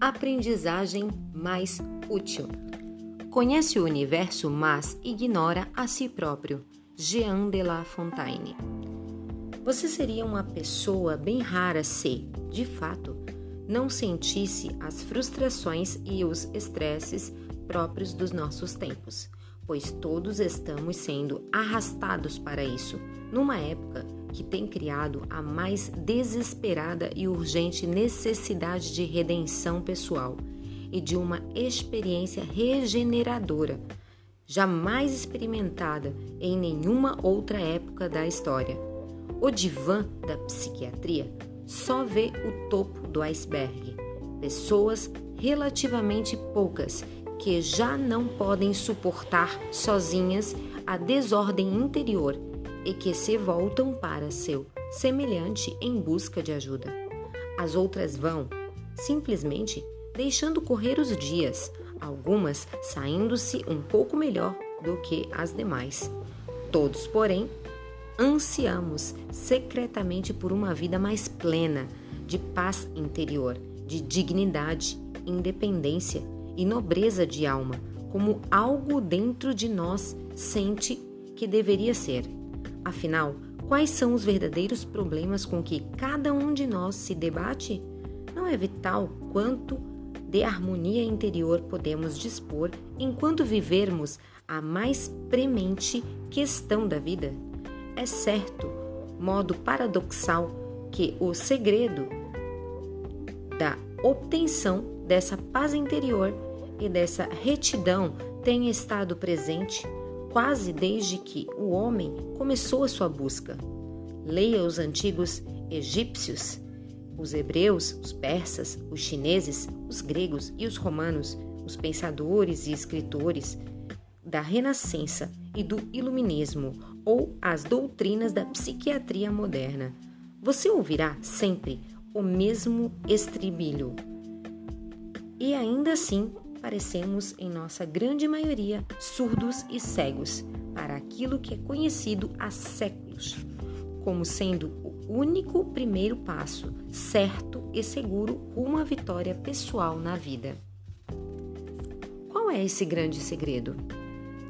Aprendizagem mais útil. Conhece o universo, mas ignora a si próprio. Jean de La Fontaine. Você seria uma pessoa bem rara se, de fato, não sentisse as frustrações e os estresses próprios dos nossos tempos, pois todos estamos sendo arrastados para isso, numa época que tem criado a mais desesperada e urgente necessidade de redenção pessoal e de uma experiência regeneradora, jamais experimentada em nenhuma outra época da história. O divã da psiquiatria só vê o topo do iceberg. Pessoas relativamente poucas que já não podem suportar sozinhas a desordem interior e que se voltam para seu semelhante em busca de ajuda. As outras vão, simplesmente, deixando correr os dias, algumas saindo-se um pouco melhor do que as demais. Todos, porém, ansiamos secretamente por uma vida mais plena, de paz interior, de dignidade, independência e nobreza de alma, como algo dentro de nós sente que deveria ser. Afinal, quais são os verdadeiros problemas com que cada um de nós se debate? Não é vital quanto de harmonia interior podemos dispor enquanto vivermos a mais premente questão da vida? É certo, modo paradoxal, que o segredo da obtenção dessa paz interior e dessa retidão tenha estado presente quase desde que o homem começou a sua busca. Leia os antigos egípcios, os hebreus, os persas, os chineses, os gregos e os romanos, os pensadores e escritores da Renascença e do Iluminismo ou as doutrinas da psiquiatria moderna. Você ouvirá sempre o mesmo estribilho. E ainda assim parecemos, em nossa grande maioria, surdos e cegos para aquilo que é conhecido há séculos, como sendo o único primeiro passo certo e seguro rumo à vitória pessoal na vida. Qual é esse grande segredo?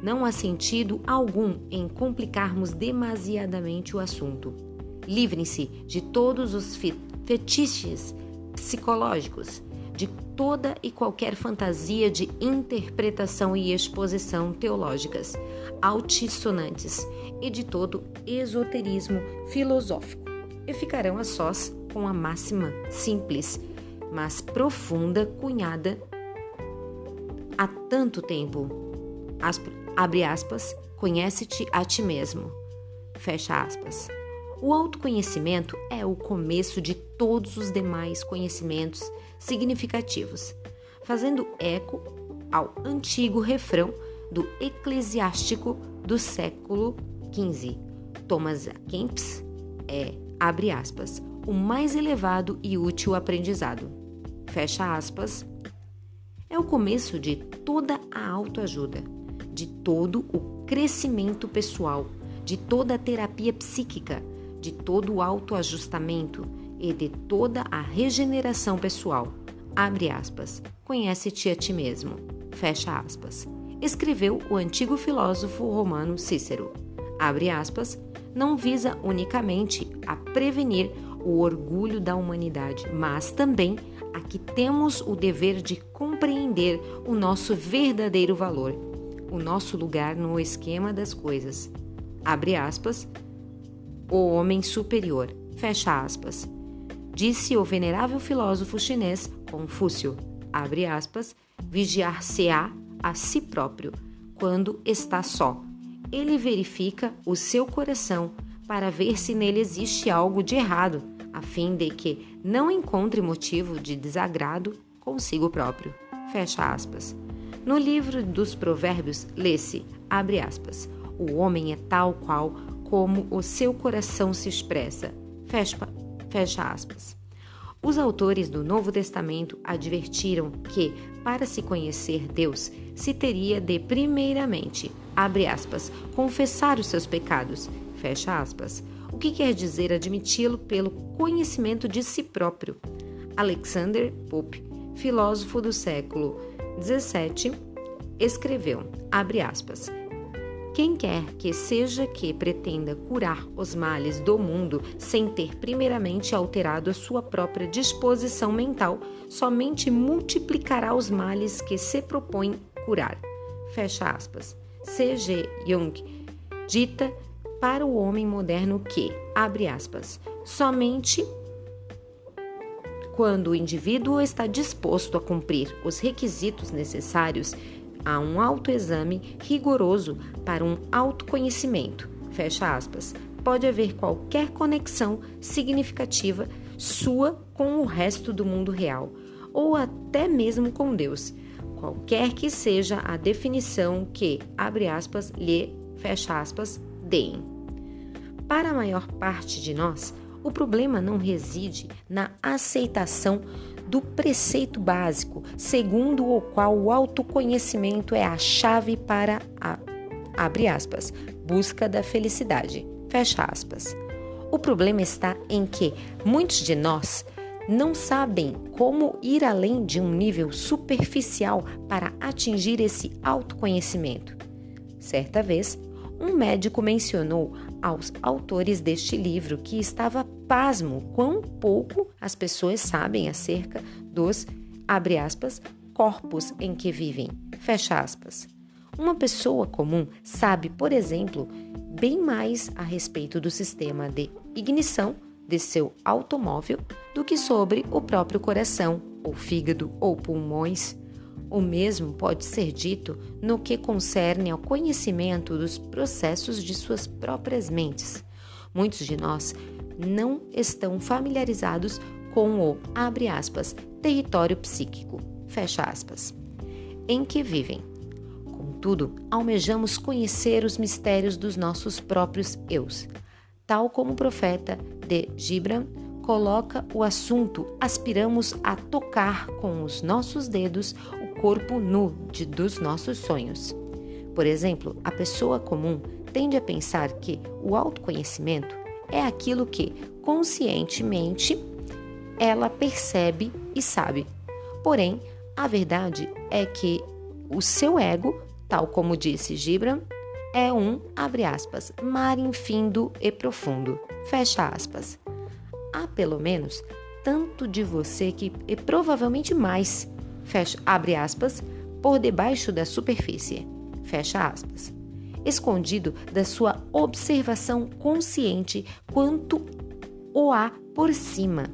Não há sentido algum em complicarmos demasiadamente o assunto. Livrem-se de todos os fetiches psicológicos de toda e qualquer fantasia de interpretação e exposição teológicas, altissonantes e de todo esoterismo filosófico, e ficarão a sós com a máxima simples, mas profunda cunhada há tanto tempo. abre aspas, conhece-te a ti mesmo. Fecha aspas. O autoconhecimento é o começo de todos os demais conhecimentos significativos, fazendo eco ao antigo refrão do eclesiástico do século XV. Thomas Kempis é, abre aspas, o mais elevado e útil aprendizado. Fecha aspas. É o começo de toda a autoajuda, de todo o crescimento pessoal, de toda a terapia psíquica, de todo o autoajustamento e de toda a regeneração pessoal. Abre aspas. Conhece-te a ti mesmo. Fecha aspas. Escreveu o antigo filósofo romano Cícero. Abre aspas. Não visa unicamente a prevenir o orgulho da humanidade, mas também a que temos o dever de compreender o nosso verdadeiro valor, o nosso lugar no esquema das coisas. Abre aspas o homem superior. Fecha aspas. Disse o venerável filósofo chinês Confúcio, abre aspas, vigiar-se-á a si próprio quando está só. Ele verifica o seu coração para ver se nele existe algo de errado, a fim de que não encontre motivo de desagrado consigo próprio. Fecha aspas. No livro dos Provérbios, lê-se, abre aspas, o homem é tal qual como o seu coração se expressa. Fecha, fecha aspas. Os autores do Novo Testamento advertiram que, para se conhecer Deus, se teria de, primeiramente, abre aspas, confessar os seus pecados, fecha aspas, o que quer dizer admiti-lo pelo conhecimento de si próprio. Alexander Pope filósofo do século 17, escreveu, abre aspas, quem quer que seja que pretenda curar os males do mundo sem ter primeiramente alterado a sua própria disposição mental, somente multiplicará os males que se propõe curar. Fecha aspas. C.G. Jung dita para o homem moderno que, abre aspas, somente quando o indivíduo está disposto a cumprir os requisitos necessários a um autoexame rigoroso para um autoconhecimento. Fecha aspas. Pode haver qualquer conexão significativa sua com o resto do mundo real, ou até mesmo com Deus, qualquer que seja a definição que, abre aspas, lhe, fecha aspas, deem. Para a maior parte de nós, o problema não reside na aceitação do preceito básico, segundo o qual o autoconhecimento é a chave para a abre aspas, busca da felicidade. Fecha aspas. O problema está em que muitos de nós não sabem como ir além de um nível superficial para atingir esse autoconhecimento. Certa vez, um médico mencionou aos autores deste livro que estava pasmo quão pouco as pessoas sabem acerca dos, abre aspas, corpos em que vivem, fecha aspas. Uma pessoa comum sabe, por exemplo, bem mais a respeito do sistema de ignição de seu automóvel do que sobre o próprio coração, ou fígado, ou pulmões. O mesmo pode ser dito no que concerne ao conhecimento dos processos de suas próprias mentes. Muitos de nós não estão familiarizados com o, abre aspas, território psíquico, fecha aspas, em que vivem. Contudo, almejamos conhecer os mistérios dos nossos próprios eus, tal como o profeta de Gibran coloca o assunto, aspiramos a tocar com os nossos dedos corpo nu de, dos nossos sonhos. Por exemplo, a pessoa comum tende a pensar que o autoconhecimento é aquilo que conscientemente ela percebe e sabe. Porém, a verdade é que o seu ego, tal como disse Gibran, é um, abre aspas, mar infindo e profundo, fecha aspas. Há pelo menos tanto de você que e provavelmente mais fecha, abre aspas, por debaixo da superfície, fecha aspas, escondido da sua observação consciente quanto o há por cima.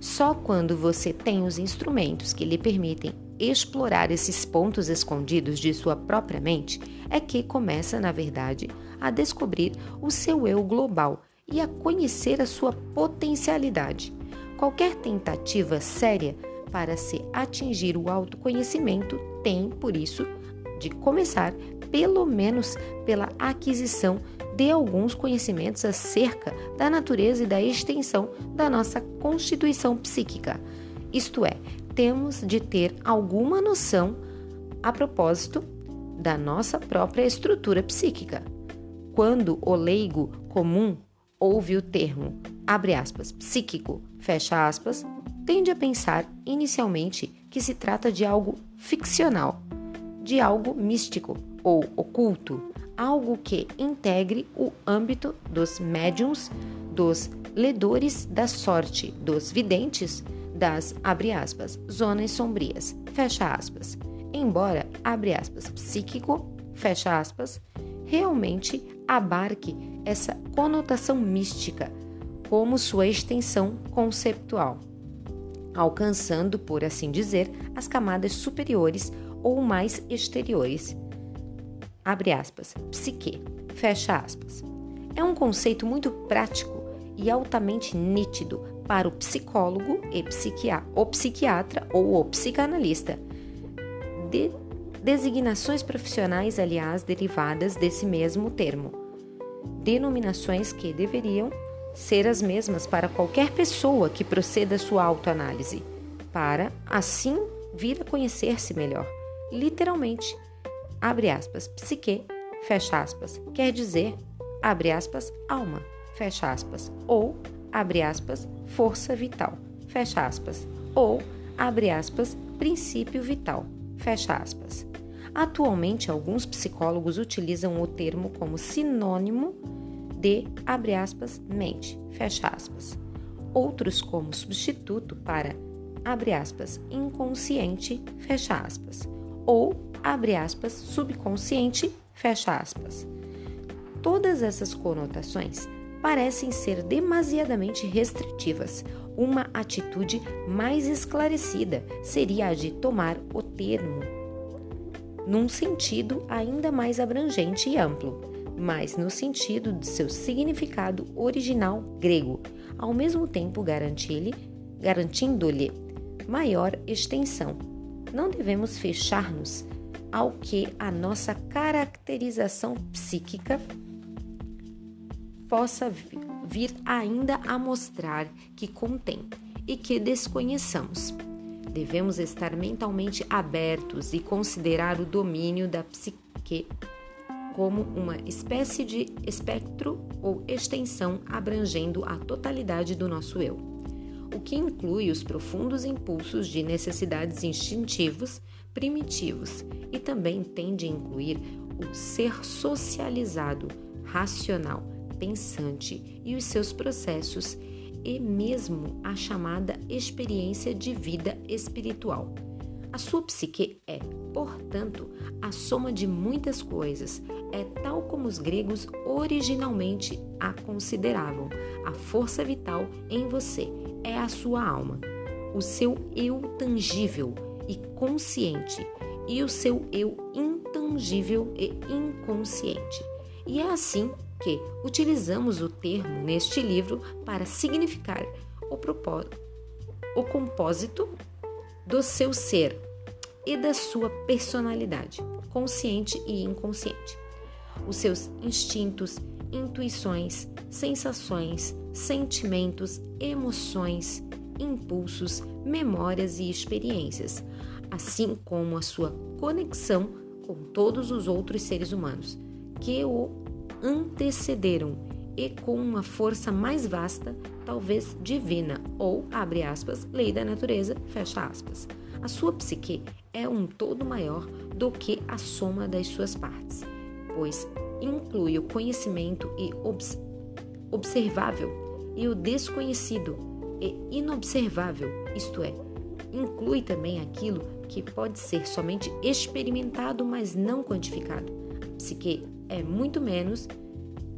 Só quando você tem os instrumentos que lhe permitem explorar esses pontos escondidos de sua própria mente é que começa, na verdade, a descobrir o seu eu global e a conhecer a sua potencialidade. Qualquer tentativa séria para se atingir o autoconhecimento tem, por isso, de começar pelo menos pela aquisição de alguns conhecimentos acerca da natureza e da extensão da nossa constituição psíquica. Isto é, temos de ter alguma noção a propósito da nossa própria estrutura psíquica. Quando o leigo comum ouve o termo, abre aspas, psíquico, fecha aspas, tende a pensar inicialmente que se trata de algo ficcional, de algo místico ou oculto, algo que integre o âmbito dos médiums, dos ledores da sorte, dos videntes, das aspas, zonas sombrias, aspas. Embora aspas, psíquico, realmente abarque essa conotação mística como sua extensão conceptual alcançando, por assim dizer, as camadas superiores ou mais exteriores. Abre aspas, psique, fecha aspas. É um conceito muito prático e altamente nítido para o psicólogo e psiquiatra, o psiquiatra ou o psicanalista. De designações profissionais, aliás, derivadas desse mesmo termo. Denominações que deveriam ser as mesmas para qualquer pessoa que proceda sua autoanálise, para assim vir a conhecer-se melhor. Literalmente, abre aspas, psique, fecha aspas, quer dizer, abre aspas, alma, fecha aspas, ou, abre aspas, força vital, fecha aspas, ou, abre aspas, princípio vital, fecha aspas. Atualmente, alguns psicólogos utilizam o termo como sinônimo de, abre aspas, mente, fecha aspas. Outros como substituto para, abre aspas, inconsciente, fecha aspas. Ou, abre aspas, subconsciente, fecha aspas. Todas essas conotações parecem ser demasiadamente restritivas. Uma atitude mais esclarecida seria a de tomar o termo num sentido ainda mais abrangente e amplo, mas no sentido de seu significado original grego, ao mesmo tempo garantindo-lhe maior extensão. Não devemos fechar-nos ao que a nossa caracterização psíquica possa vir ainda a mostrar que contém e que desconheçamos. Devemos estar mentalmente abertos e considerar o domínio da psique como uma espécie de espectro ou extensão abrangendo a totalidade do nosso eu, o que inclui os profundos impulsos de necessidades instintivos primitivos e também tende a incluir o ser socializado, racional, pensante e os seus processos, e mesmo a chamada experiência de vida espiritual. A sua psique é, portanto, a soma de muitas coisas, é tal como os gregos originalmente a consideravam. A força vital em você é a sua alma, o seu eu tangível e consciente e o seu eu intangível e inconsciente. E é assim que utilizamos o termo neste livro para significar o, propósito, o compósito do seu ser e da sua personalidade, consciente e inconsciente. Os seus instintos, intuições, sensações, sentimentos, emoções, impulsos, memórias e experiências, assim como a sua conexão com todos os outros seres humanos que o antecederam e com uma força mais vasta, talvez divina, ou, abre aspas, lei da natureza, fecha aspas. A sua psique é um todo maior do que a soma das suas partes, pois inclui o conhecimento e obs observável e o desconhecido e inobservável, isto é, inclui também aquilo que pode ser somente experimentado, mas não quantificado. A psique é muito menos,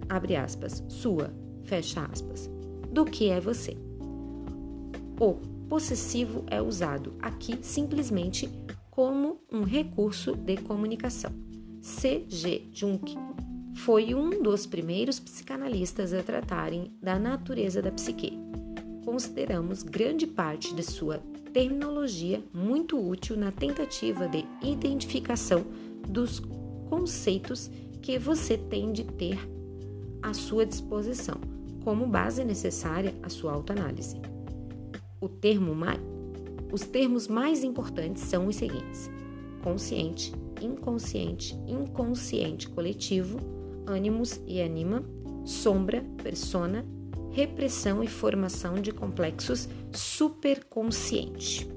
abre aspas, sua, fecha aspas, do que é você. O possessivo é usado aqui simplesmente como um recurso de comunicação. C.G. Jung foi um dos primeiros psicanalistas a tratarem da natureza da psique. Consideramos grande parte de sua terminologia muito útil na tentativa de identificação dos conceitos que você tem de ter à sua disposição, como base necessária à sua autoanálise. O termo mais, os termos mais importantes são os seguintes: consciente, inconsciente, inconsciente coletivo, ânimos e anima, sombra, persona, repressão e formação de complexos superconsciente.